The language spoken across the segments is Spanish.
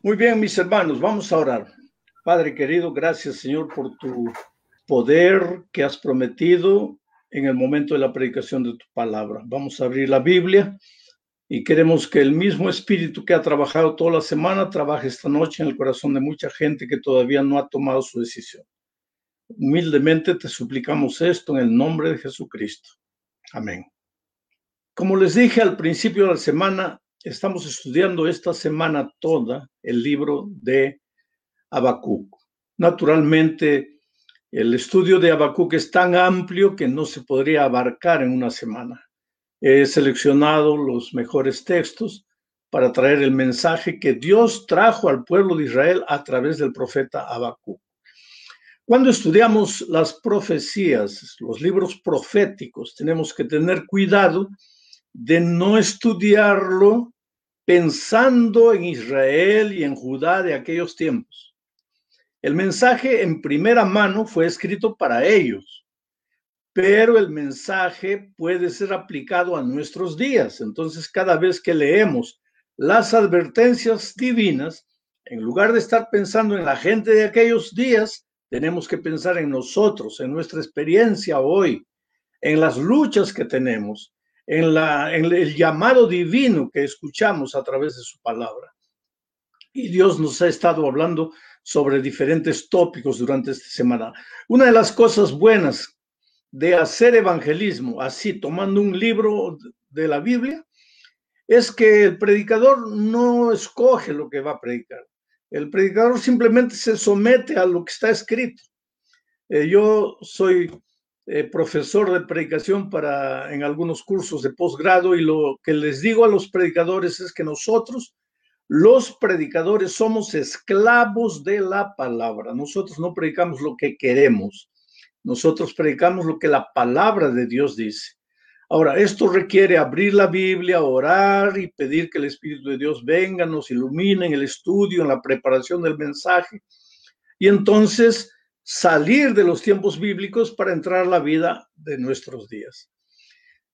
Muy bien, mis hermanos, vamos a orar. Padre querido, gracias Señor por tu poder que has prometido en el momento de la predicación de tu palabra. Vamos a abrir la Biblia y queremos que el mismo espíritu que ha trabajado toda la semana trabaje esta noche en el corazón de mucha gente que todavía no ha tomado su decisión. Humildemente te suplicamos esto en el nombre de Jesucristo. Amén. Como les dije al principio de la semana, estamos estudiando esta semana toda el libro de Habacuc. Naturalmente, el estudio de Habacuc es tan amplio que no se podría abarcar en una semana. He seleccionado los mejores textos para traer el mensaje que Dios trajo al pueblo de Israel a través del profeta Habacuc. Cuando estudiamos las profecías, los libros proféticos, tenemos que tener cuidado de no estudiarlo pensando en Israel y en Judá de aquellos tiempos. El mensaje en primera mano fue escrito para ellos, pero el mensaje puede ser aplicado a nuestros días. Entonces, cada vez que leemos las advertencias divinas, en lugar de estar pensando en la gente de aquellos días, tenemos que pensar en nosotros, en nuestra experiencia hoy, en las luchas que tenemos, en, la, el llamado divino que escuchamos a través de su palabra. Y Dios nos ha estado hablando sobre diferentes tópicos durante esta semana. Una de las cosas buenas de hacer evangelismo, así tomando un libro de la Biblia, es que el predicador no escoge lo que va a predicar. El predicador simplemente se somete a lo que está escrito. Eh, yo soy eh, profesor de predicación para en algunos cursos de posgrado y lo que les digo a los predicadores es que nosotros, los predicadores, somos esclavos de la palabra. Nosotros no predicamos lo que queremos. Nosotros predicamos lo que la palabra de Dios dice. Ahora, esto requiere abrir la Biblia, orar y pedir que el Espíritu de Dios venga, nos ilumine en el estudio, en la preparación del mensaje. Y entonces salir de los tiempos bíblicos para entrar a la vida de nuestros días.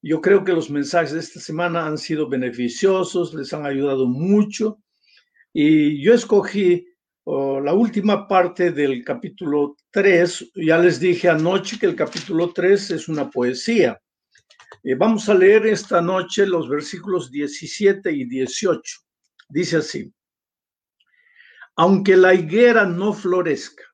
Yo creo que los mensajes de esta semana han sido beneficiosos, les han ayudado mucho. Y yo escogí oh, la última parte del capítulo 3. Ya les dije anoche que el capítulo 3 es una poesía. Eh, vamos a leer esta noche los versículos 17 y 18. Dice así, aunque la higuera no florezca,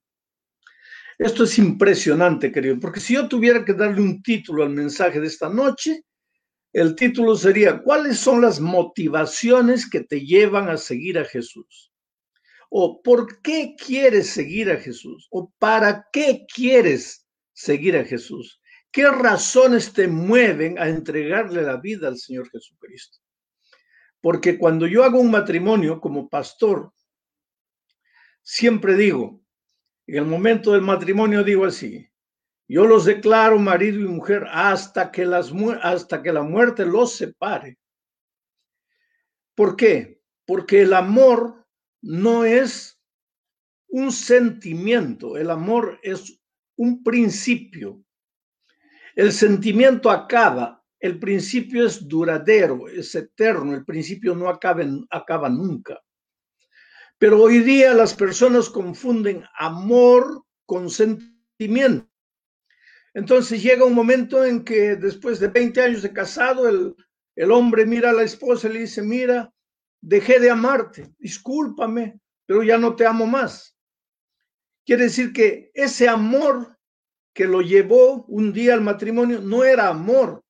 Esto es impresionante, querido, porque si yo tuviera que darle un título al mensaje de esta noche, el título sería, ¿cuáles son las motivaciones que te llevan a seguir a Jesús? ¿O por qué quieres seguir a Jesús? ¿O para qué quieres seguir a Jesús? ¿Qué razones te mueven a entregarle la vida al Señor Jesucristo? Porque cuando yo hago un matrimonio como pastor, siempre digo, en el momento del matrimonio digo así, yo los declaro marido y mujer hasta que, las, hasta que la muerte los separe. ¿Por qué? Porque el amor no es un sentimiento, el amor es un principio, el sentimiento acaba, el principio es duradero, es eterno, el principio no acaba, acaba nunca. Pero hoy día las personas confunden amor con sentimiento. Entonces llega un momento en que después de 20 años de casado, el, el hombre mira a la esposa y le dice, mira, dejé de amarte, discúlpame, pero ya no te amo más. Quiere decir que ese amor que lo llevó un día al matrimonio no era amor,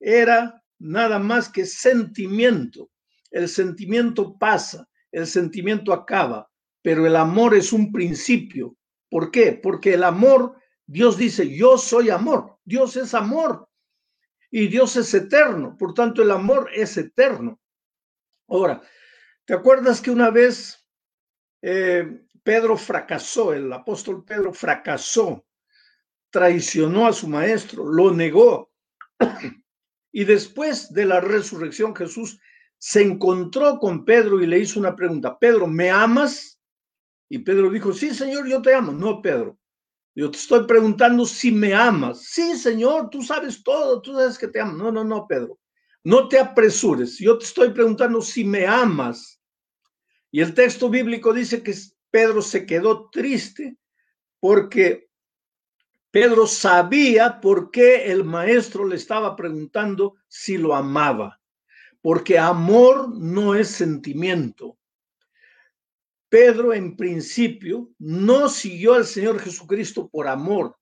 era nada más que sentimiento. El sentimiento pasa, el sentimiento acaba, pero el amor es un principio. ¿Por qué? Porque el amor, Dios dice, yo soy amor, Dios es amor y Dios es eterno, por tanto el amor es eterno. Ahora, ¿te acuerdas que una vez eh, Pedro fracasó, el apóstol Pedro fracasó, traicionó a su maestro, lo negó. Y después de la resurrección, Jesús se encontró con Pedro y le hizo una pregunta, Pedro, ¿me amas? Y Pedro dijo, sí, Señor, yo te amo. No, Pedro, yo te estoy preguntando si me amas. Sí, Señor, tú sabes todo, tú sabes que te amo. No, no, no, Pedro, no te apresures. Yo te estoy preguntando si me amas. Y el texto bíblico dice que Pedro se quedó triste porque Pedro sabía por qué el maestro le estaba preguntando si lo amaba, porque amor no es sentimiento. Pedro en principio no siguió al Señor Jesucristo por amor,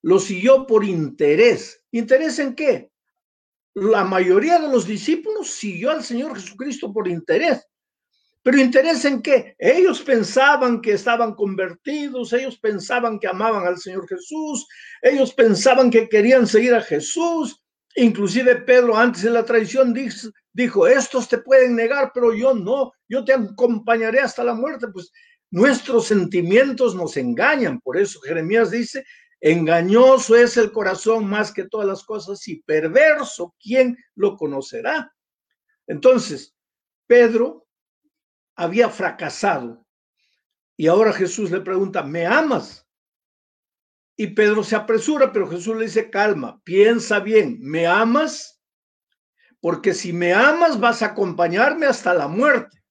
lo siguió por interés. ¿Interés en qué? La mayoría de los discípulos siguió al Señor Jesucristo por interés. Pero interés en qué? Ellos pensaban que estaban convertidos, ellos pensaban que amaban al Señor Jesús, ellos pensaban que querían seguir a Jesús. Inclusive Pedro antes de la traición dijo, estos te pueden negar, pero yo no, yo te acompañaré hasta la muerte. Pues nuestros sentimientos nos engañan. Por eso Jeremías dice, engañoso es el corazón más que todas las cosas y perverso, ¿quién lo conocerá? Entonces, Pedro había fracasado. Y ahora Jesús le pregunta, ¿me amas? Y Pedro se apresura, pero Jesús le dice, calma, piensa bien, ¿me amas? Porque si me amas vas a acompañarme hasta la muerte.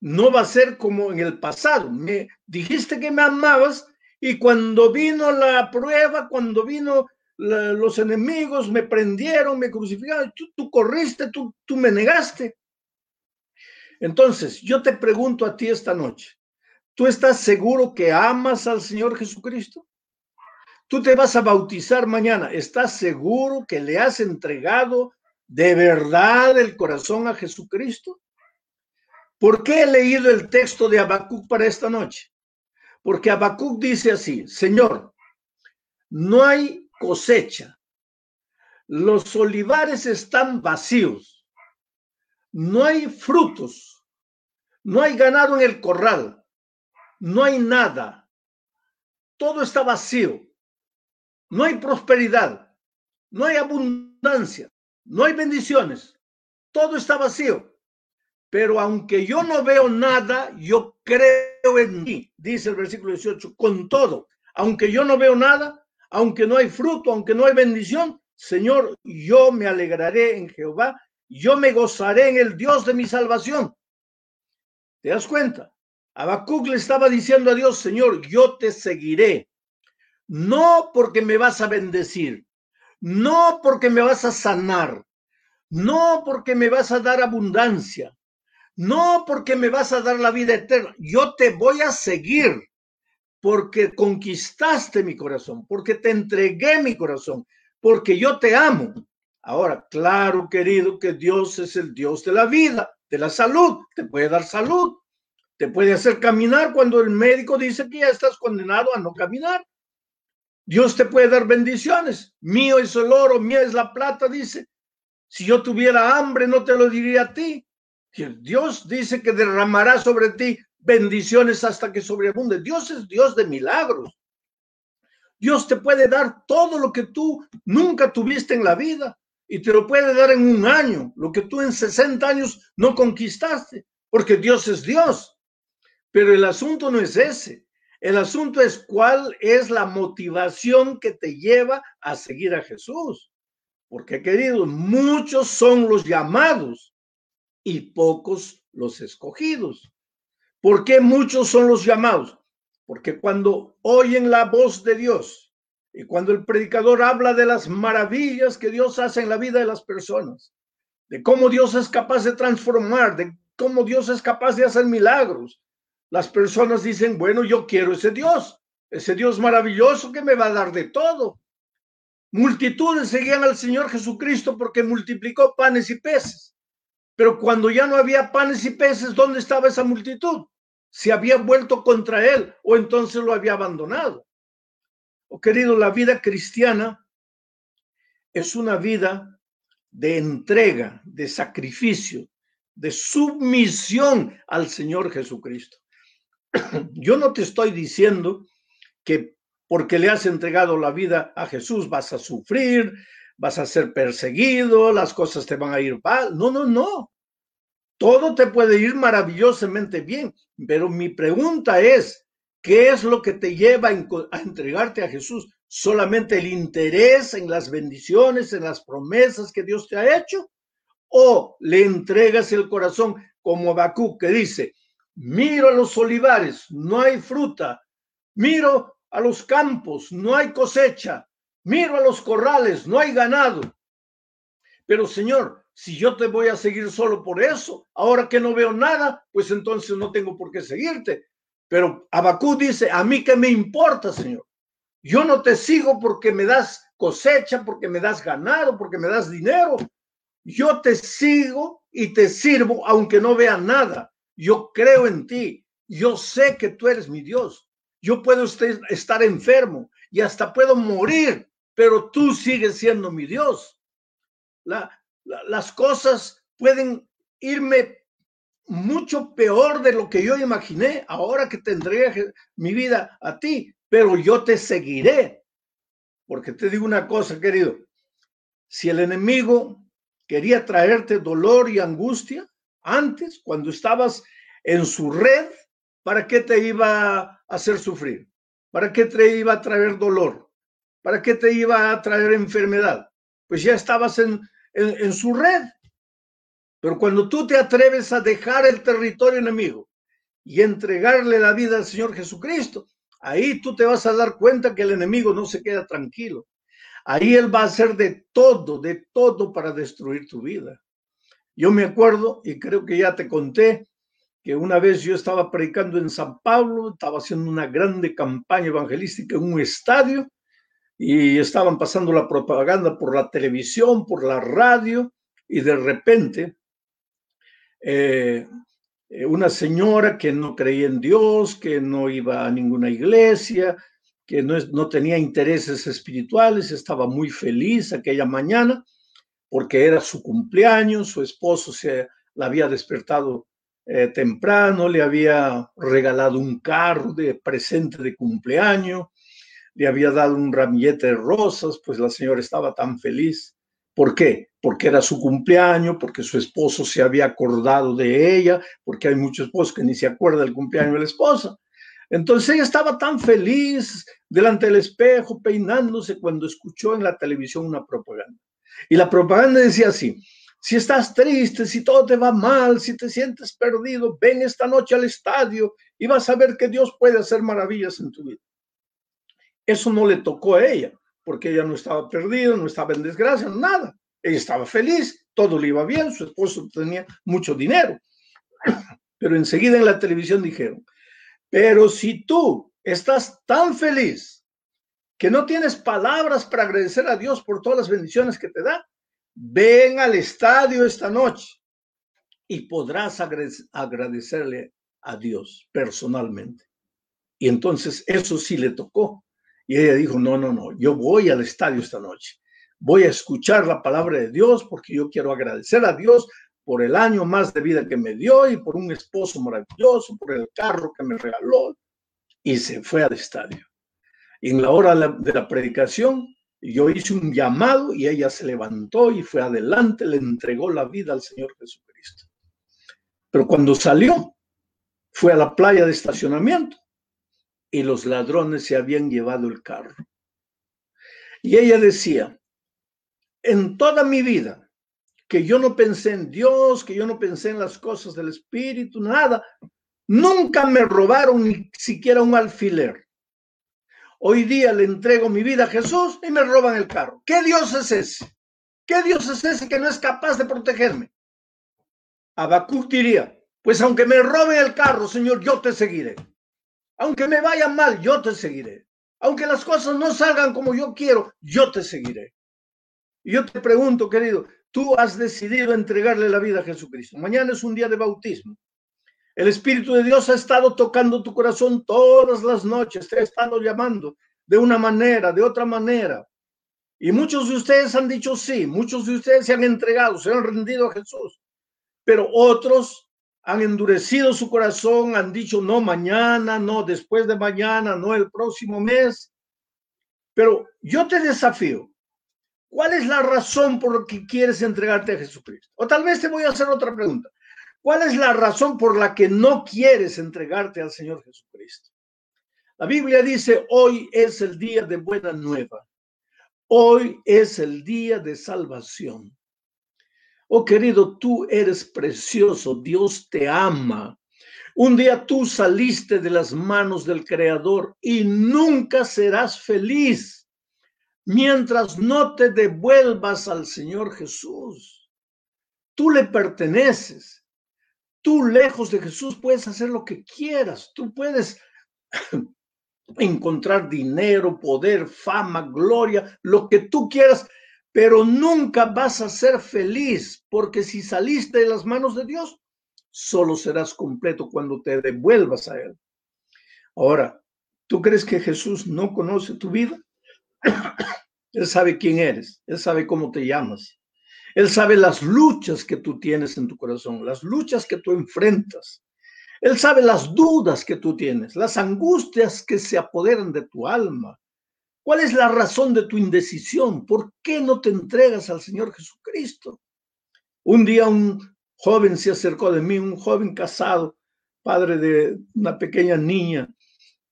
No va a ser como en el pasado. Me dijiste que me amabas y cuando vino la prueba, cuando vino los enemigos, me prendieron, me crucificaron, tú, tú corriste, tú, tú me negaste. Entonces, yo te pregunto a ti esta noche, ¿tú estás seguro que amas al Señor Jesucristo? Tú te vas a bautizar mañana, ¿estás seguro que le has entregado de verdad el corazón a Jesucristo? ¿Por qué he leído el texto de Habacuc para esta noche? Porque Habacuc dice así, Señor, no hay cosecha, los olivares están vacíos. No hay frutos, no hay ganado en el corral, no hay nada, todo está vacío, no hay prosperidad, no hay abundancia, no hay bendiciones, todo está vacío. Pero aunque yo no veo nada, yo creo en ti, dice el versículo 18, con todo, aunque yo no veo nada, aunque no hay fruto, aunque no hay bendición, Señor, yo me alegraré en Jehová yo me gozaré en el Dios de mi salvación. ¿Te das cuenta? Habacuc le estaba diciendo a Dios, Señor, yo te seguiré. No porque me vas a bendecir, no porque me vas a sanar, no porque me vas a dar abundancia, no porque me vas a dar la vida eterna. Yo te voy a seguir porque conquistaste mi corazón, porque te entregué mi corazón, porque yo te amo. Ahora, claro, querido, que Dios es el Dios de la vida, de la salud. Te puede dar salud, te puede hacer caminar cuando el médico dice que ya estás condenado a no caminar. Dios te puede dar bendiciones. Mío es el oro, mía es la plata, dice. Si yo tuviera hambre, no te lo diría a ti. Dios dice que derramará sobre ti bendiciones hasta que sobreabunde. Dios es Dios de milagros. Dios te puede dar todo lo que tú nunca tuviste en la vida y te lo puede dar en un año, lo que tú en 60 años no conquistaste, porque Dios es Dios. Pero el asunto no es ese. El asunto es cuál es la motivación que te lleva a seguir a Jesús. Porque, queridos, muchos son los llamados y pocos los escogidos. ¿Por qué muchos son los llamados? Porque cuando oyen la voz de Dios, y cuando el predicador habla de las maravillas que Dios hace en la vida de las personas, de cómo Dios es capaz de transformar, de cómo Dios es capaz de hacer milagros, las personas dicen, bueno, yo quiero ese Dios, ese Dios maravilloso que me va a dar de todo. Multitudes seguían al Señor Jesucristo porque multiplicó panes y peces. Pero cuando ya no había panes y peces, ¿dónde estaba esa multitud? Se había vuelto contra él o entonces lo había abandonado. Oh, querido, la vida cristiana es una vida de entrega, de sacrificio, de submisión al Señor Jesucristo. yo no te estoy diciendo que porque le has entregado la vida a Jesús vas a sufrir, vas a ser perseguido, las cosas te van a ir mal. No, no, no. Todo te puede ir maravillosamente bien, pero mi pregunta es, ¿qué es lo que te lleva a entregarte a Jesús? ¿Solamente el interés en las bendiciones, en las promesas que Dios te ha hecho? ¿O le entregas el corazón como Bakú que dice, miro a los olivares, no hay fruta, miro a los campos, no hay cosecha, miro a los corrales, no hay ganado. Pero Señor, si yo te voy a seguir solo por eso, ahora que no veo nada, pues entonces no tengo por qué seguirte. Pero Abacú dice, a mí qué me importa, Señor. Yo no te sigo porque me das cosecha, porque me das ganado, porque me das dinero. Yo te sigo y te sirvo aunque no vea nada. Yo creo en ti. Yo sé que tú eres mi Dios. Yo puedo estar enfermo y hasta puedo morir, pero tú sigues siendo mi Dios. las cosas pueden irme mucho peor de lo que yo imaginé ahora que tendré mi vida a ti, pero yo te seguiré. Porque te digo una cosa, querido, si el enemigo quería traerte dolor y angustia antes, cuando estabas en su red, ¿para qué te iba a hacer sufrir? ¿Para qué te iba a traer dolor? ¿Para qué te iba a traer enfermedad? Pues ya estabas en, en, su red. Pero cuando tú te atreves a dejar el territorio enemigo y entregarle la vida al Señor Jesucristo, ahí tú te vas a dar cuenta que el enemigo no se queda tranquilo. Ahí él va a hacer de todo, de todo para destruir tu vida. Yo me acuerdo, y creo que ya te conté, que una vez yo estaba predicando en San Pablo, estaba haciendo una grande campaña evangelística en un estadio, y estaban pasando la propaganda por la televisión, por la radio, y de repente eh, eh, una señora que no creía en Dios, que no iba a ninguna iglesia, que no, no tenía intereses espirituales, estaba muy feliz aquella mañana porque era su cumpleaños, su esposo se la había despertado eh, temprano, le había regalado un carro de presente de cumpleaños, le había dado un ramillete de rosas, pues la señora estaba tan feliz. ¿Por qué? Porque era su cumpleaños, porque su esposo se había acordado de ella, porque hay muchos esposos que ni se acuerdan del cumpleaños de la esposa. Entonces ella estaba tan feliz delante del espejo, peinándose, cuando escuchó en la televisión una propaganda. Y la propaganda decía así, si estás triste, si todo te va mal, si te sientes perdido, ven esta noche al estadio y vas a ver que Dios puede hacer maravillas en tu vida. Eso no le tocó a ella, porque ella no estaba perdida, no estaba en desgracia, nada. Ella estaba feliz, todo le iba bien, su esposo tenía mucho dinero. Pero enseguida en la televisión dijeron, pero si tú estás tan feliz que no tienes palabras para agradecer a Dios por todas las bendiciones que te da, ven al estadio esta noche y podrás agradecerle a Dios personalmente. Y entonces eso sí le tocó. Y ella dijo, no, no, no, yo voy al estadio esta noche. Voy a escuchar la palabra de Dios porque yo quiero agradecer a Dios por el año más de vida que me dio y por un esposo maravilloso, por el carro que me regaló. Y se fue al estadio. En la hora de la predicación, yo hice un llamado y ella se levantó y fue adelante, le entregó la vida al Señor Jesucristo. Pero cuando salió, fue a la playa de estacionamiento y los ladrones se habían llevado el carro. Y ella decía, en toda mi vida, que yo no pensé en Dios, que yo no pensé en las cosas del Espíritu, nada. Nunca me robaron ni siquiera un alfiler. Hoy día le entrego mi vida a Jesús y me roban el carro. ¿Qué Dios es ese? ¿Qué Dios es ese que no es capaz de protegerme? Habacuc diría, pues aunque me roben el carro, Señor, yo te seguiré. Aunque me vaya mal, yo te seguiré. Aunque las cosas no salgan como yo quiero, yo te seguiré. Y yo te pregunto, querido, Tú has decidido entregarle la vida a Jesucristo. Mañana es un día de bautismo. El Espíritu de Dios ha estado tocando tu corazón todas las noches, te ha estado llamando de una manera, de otra manera. Y muchos de ustedes han dicho sí, muchos de ustedes se han entregado, se han rendido a Jesús. Pero otros han endurecido su corazón, han dicho no mañana, no después de mañana, no el próximo mes. Pero yo te desafío, ¿cuál es la razón por la que quieres entregarte a Jesucristo? O tal vez te voy a hacer otra pregunta. ¿Cuál es la razón por la que no quieres entregarte al Señor Jesucristo? La Biblia dice, hoy es el día de buena nueva. Hoy es el día de salvación. Oh querido, tú eres precioso, Dios te ama. Un día tú saliste de las manos del Creador y nunca serás feliz mientras no te devuelvas al Señor Jesús. Tú le perteneces. Tú lejos de Jesús puedes hacer lo que quieras. Tú puedes encontrar dinero, poder, fama, gloria, lo que tú quieras, pero nunca vas a ser feliz, porque si saliste de las manos de Dios, solo serás completo cuando te devuelvas a Él. Ahora, ¿tú crees que Jesús no conoce tu vida? Él sabe quién eres, Él sabe cómo te llamas, Él sabe las luchas que tú tienes en tu corazón, las luchas que tú enfrentas. Él sabe las dudas que tú tienes, las angustias que se apoderan de tu alma. ¿Cuál es la razón de tu indecisión? ¿Por qué no te entregas al Señor Jesucristo? Un día un joven se acercó de mí, un joven casado, padre de una pequeña niña.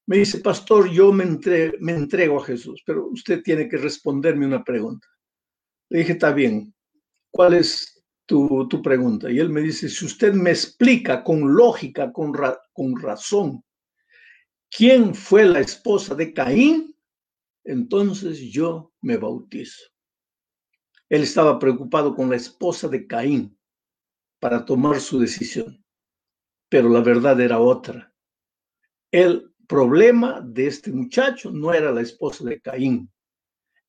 Me dice, pastor, yo me, entrego a Jesús, pero usted tiene que responderme una pregunta. Le dije, está bien, ¿cuál es tu, pregunta. Y él me dice, si usted me explica con lógica, con, con razón, quién fue la esposa de Caín, entonces yo me bautizo. Él estaba preocupado con la esposa de Caín para tomar su decisión, pero la verdad era otra. El problema de este muchacho no era la esposa de Caín,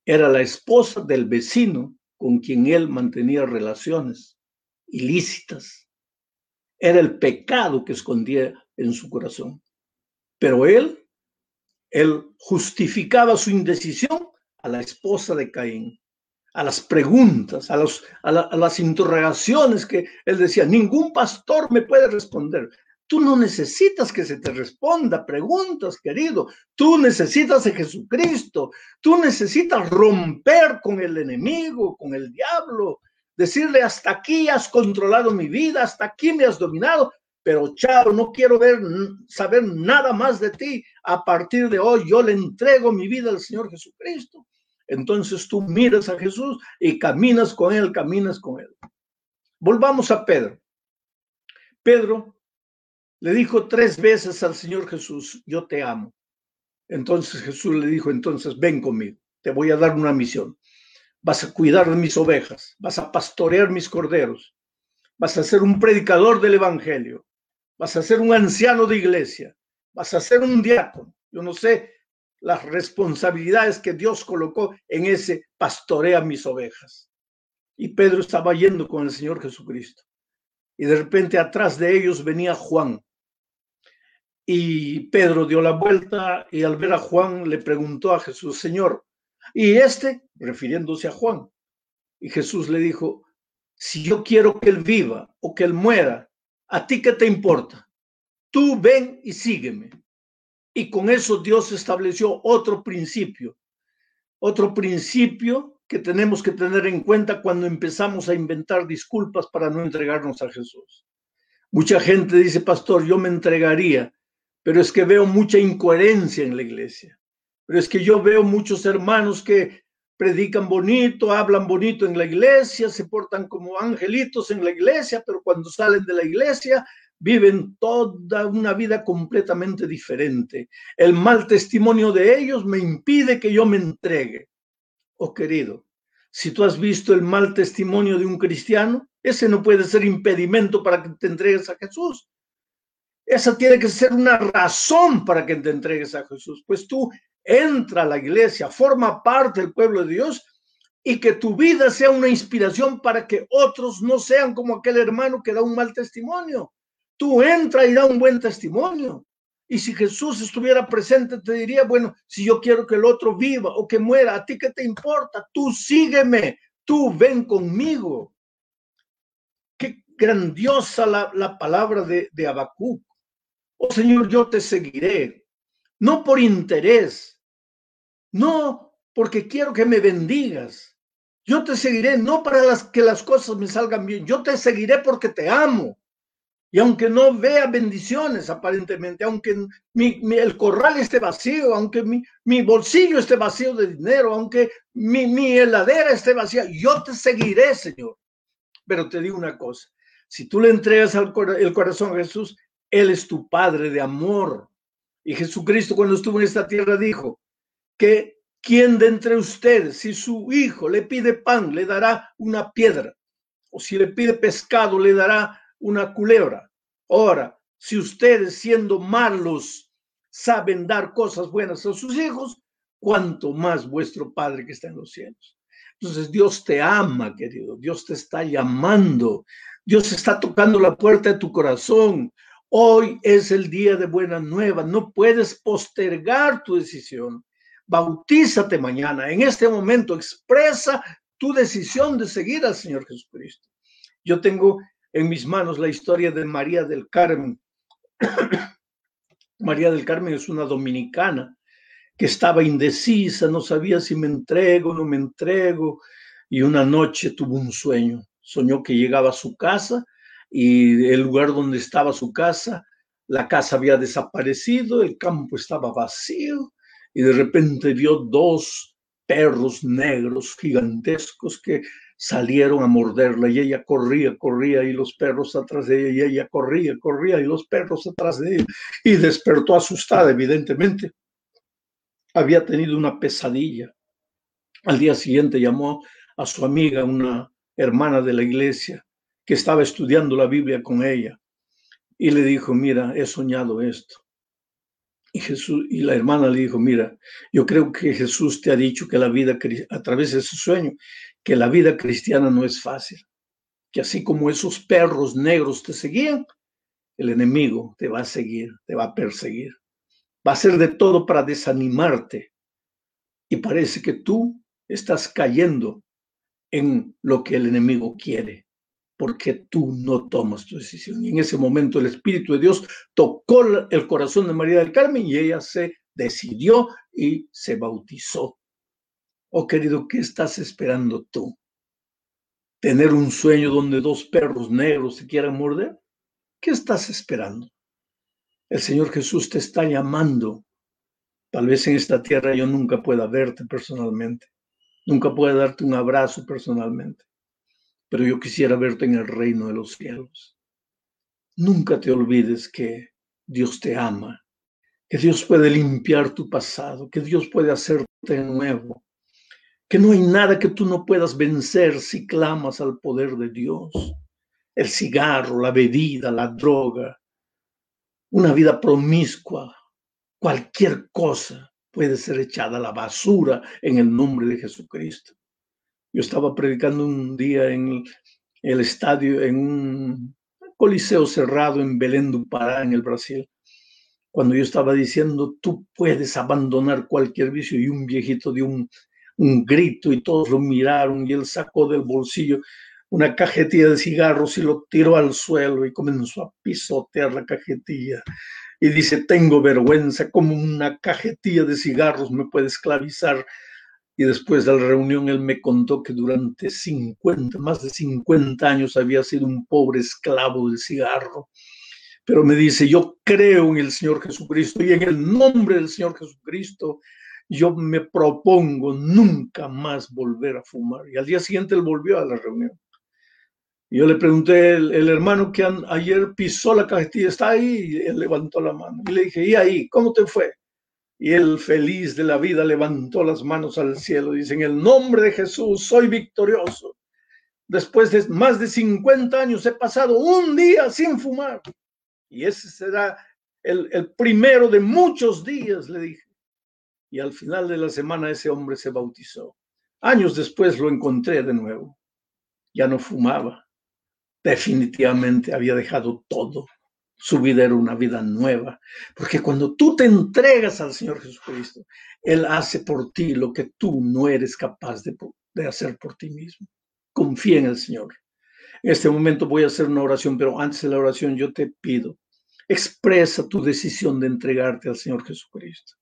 era la esposa del vecino con quien él mantenía relaciones ilícitas. Era el pecado que escondía en su corazón. Pero él, él justificaba su indecisión a la esposa de Caín, a las preguntas, a, los, a, a las interrogaciones que él decía, ningún pastor me puede responder. Tú no necesitas que se te responda preguntas, querido. Tú necesitas de Jesucristo. Tú necesitas romper con el enemigo, con el diablo. Decirle, hasta aquí has controlado mi vida, hasta aquí me has dominado, pero chao, no quiero ver, saber nada más de ti. A partir de hoy yo le entrego mi vida al Señor Jesucristo. Entonces tú miras a Jesús y caminas con Él, caminas con Él. Volvamos a Pedro. Pedro le dijo tres veces al Señor Jesús, yo te amo. Entonces Jesús le dijo, entonces ven conmigo, te voy a dar una misión. Vas a cuidar de mis ovejas, vas a pastorear mis corderos, vas a ser un predicador del Evangelio, vas a ser un anciano de iglesia, vas a ser un diácono. Yo no sé las responsabilidades que Dios colocó en ese pastorea mis ovejas. Y Pedro estaba yendo con el Señor Jesucristo. Y de repente atrás de ellos venía Juan, y Pedro dio la vuelta y al ver a Juan le preguntó a Jesús, Señor, ¿y este? refiriéndose a Juan. Y Jesús le dijo, si yo quiero que él viva o que él muera, ¿a ti qué te importa? Tú ven y sígueme. Y con eso Dios estableció otro principio, otro principio que tenemos que tener en cuenta cuando empezamos a inventar disculpas para no entregarnos a Jesús. Mucha gente dice, pastor, yo me entregaría, pero es que veo mucha incoherencia en la iglesia. Pero es que yo veo muchos hermanos que predican bonito, hablan bonito en la iglesia, se portan como angelitos en la iglesia, pero cuando salen de la iglesia viven toda una vida completamente diferente. El mal testimonio de ellos me impide que yo me entregue. Oh querido, si tú has visto el mal testimonio de un cristiano, ese no puede ser impedimento para que te entregues a Jesús. Esa tiene que ser una razón para que te entregues a Jesús. Pues tú entra a la iglesia, forma parte del pueblo de Dios y que tu vida sea una inspiración para que otros no sean como aquel hermano que da un mal testimonio. Tú entra y da un buen testimonio. Y si Jesús estuviera presente, te diría, bueno, si yo quiero que el otro viva o que muera, ¿a ti qué te importa? Tú sígueme, tú ven conmigo. grandiosa la, palabra de, de. Oh Señor, yo te seguiré, no por interés, no porque quiero que me bendigas. Yo te seguiré no para las, que las cosas me salgan bien, yo te seguiré porque te amo. Y aunque no vea bendiciones aparentemente, aunque mi, el corral esté vacío, aunque mi, bolsillo esté vacío de dinero, aunque mi, heladera esté vacía, yo te seguiré, Señor. Pero te digo una cosa, si tú le entregas al, el corazón Jesús, Él es tu Padre de amor. Y Jesucristo cuando estuvo en esta tierra dijo que quien de entre ustedes, si su hijo le pide pan, le dará una piedra, o si le pide pescado, le dará una culebra. Ahora, si ustedes siendo malos saben dar cosas buenas a sus hijos, cuanto más vuestro Padre que está en los cielos. Entonces Dios te ama, querido. Dios te está llamando. Dios está tocando la puerta de tu corazón. Hoy es el día de buena nueva. No puedes postergar tu decisión. Bautízate mañana. En este momento expresa tu decisión de seguir al Señor Jesucristo. Yo tengo en mis manos la historia de María del Carmen. María del Carmen es una dominicana que estaba indecisa, no sabía si me entrego o no me entrego, y una noche tuvo un sueño. Soñó que llegaba a su casa y el lugar donde estaba su casa, la casa había desaparecido, el campo estaba vacío y de repente vio dos perros negros gigantescos que salieron a morderla y ella corría, corría y los perros atrás de ella y ella corría, corría y los perros atrás de ella y despertó asustada, evidentemente. Había tenido una pesadilla. Al día siguiente llamó a su amiga, una hermana de la iglesia, que estaba estudiando la Biblia con ella, y le dijo, mira, he soñado esto. Y, Jesús, y la hermana le dijo, mira, yo creo que Jesús te ha dicho que la vida a través de ese sueño que la vida cristiana no es fácil, que así como esos perros negros te seguían, el enemigo te va a seguir, te va a perseguir, va a hacer de todo para desanimarte. Y parece que tú estás cayendo en lo que el enemigo quiere, porque tú no tomas tu decisión. Y en ese momento el Espíritu de Dios tocó el corazón de María del Carmen y ella se decidió y se bautizó Oh querido, ¿qué estás esperando tú? ¿Tener un sueño donde dos perros negros se quieran morder? ¿Qué estás esperando? El Señor Jesús te está llamando. Tal vez en esta tierra yo nunca pueda verte personalmente, nunca pueda darte un abrazo personalmente, pero yo quisiera verte en el reino de los cielos. Nunca te olvides que Dios te ama, que Dios puede limpiar tu pasado, que Dios puede hacerte nuevo, que no hay nada que tú no puedas vencer si clamas al poder de Dios. El cigarro, la bebida, la droga, una vida promiscua, cualquier cosa puede ser echada a la basura en el nombre de Jesucristo. Yo estaba predicando un día en el estadio, en un coliseo cerrado en Belén do Pará, en el Brasil, cuando yo estaba diciendo, tú puedes abandonar cualquier vicio y un viejito de un un grito y todos lo miraron y él sacó del bolsillo una cajetilla de cigarros y lo tiró al suelo y comenzó a pisotear la cajetilla. Y dice, tengo vergüenza, como una cajetilla de cigarros me puede esclavizar. Y después de la reunión él me contó que durante 50, más de 50 años había sido un pobre esclavo del cigarro. Pero me dice, yo creo en el Señor Jesucristo y en el nombre del Señor Jesucristo yo me propongo nunca más volver a fumar. Y al día siguiente él volvió a la reunión. Y yo le pregunté, el, hermano que ayer pisó la cajetilla, ¿está ahí? Y él levantó la mano. Y le dije, ¿y ahí? ¿Cómo te fue? Y él, feliz de la vida, levantó las manos al cielo. Dice, en el nombre de Jesús, soy victorioso. Después de más de 50 años he pasado un día sin fumar. Y ese será el, el primero de muchos días, le dije y al final de la semana ese hombre se bautizó. Años después lo encontré de nuevo. Ya no fumaba. Definitivamente había dejado todo. Su vida era una vida nueva. Porque cuando tú te entregas al Señor Jesucristo, Él hace por ti lo que tú no eres capaz de, de hacer por ti mismo. Confía en el Señor. En este momento voy a hacer una oración, pero antes de la oración yo te pido, expresa tu decisión de entregarte al Señor Jesucristo.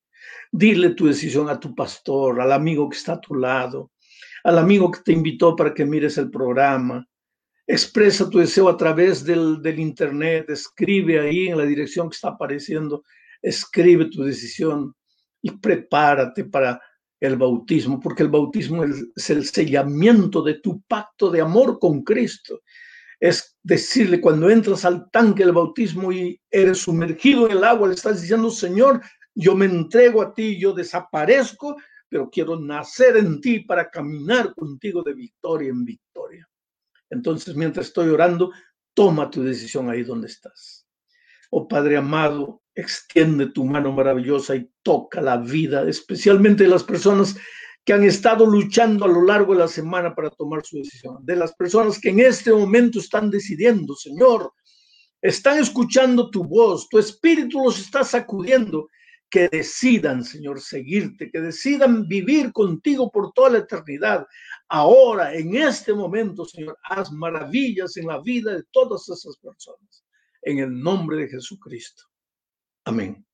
Dile tu decisión a tu pastor, al amigo que está a tu lado, al amigo que te invitó para que mires el programa. Expresa tu deseo a través del, del internet, escribe ahí en la dirección que está apareciendo, escribe tu decisión y prepárate para el bautismo, porque el bautismo es el sellamiento de tu pacto de amor con Cristo. Es decirle, cuando entras al tanque del bautismo y eres sumergido en el agua, le estás diciendo, Señor, yo me entrego a ti, yo desaparezco, pero quiero nacer en ti para caminar contigo de victoria en victoria. Entonces, mientras estoy orando, toma tu decisión ahí donde estás. Oh Padre amado, extiende tu mano maravillosa y toca la vida, especialmente de las personas que han estado luchando a lo largo de la semana para tomar su decisión, de las personas que en este momento están decidiendo, Señor, están escuchando tu voz, tu espíritu los está sacudiendo, que decidan, Señor, seguirte, que decidan vivir contigo por toda la eternidad. Ahora, en este momento, Señor, haz maravillas en la vida de todas esas personas, en el nombre de Jesucristo. Amén.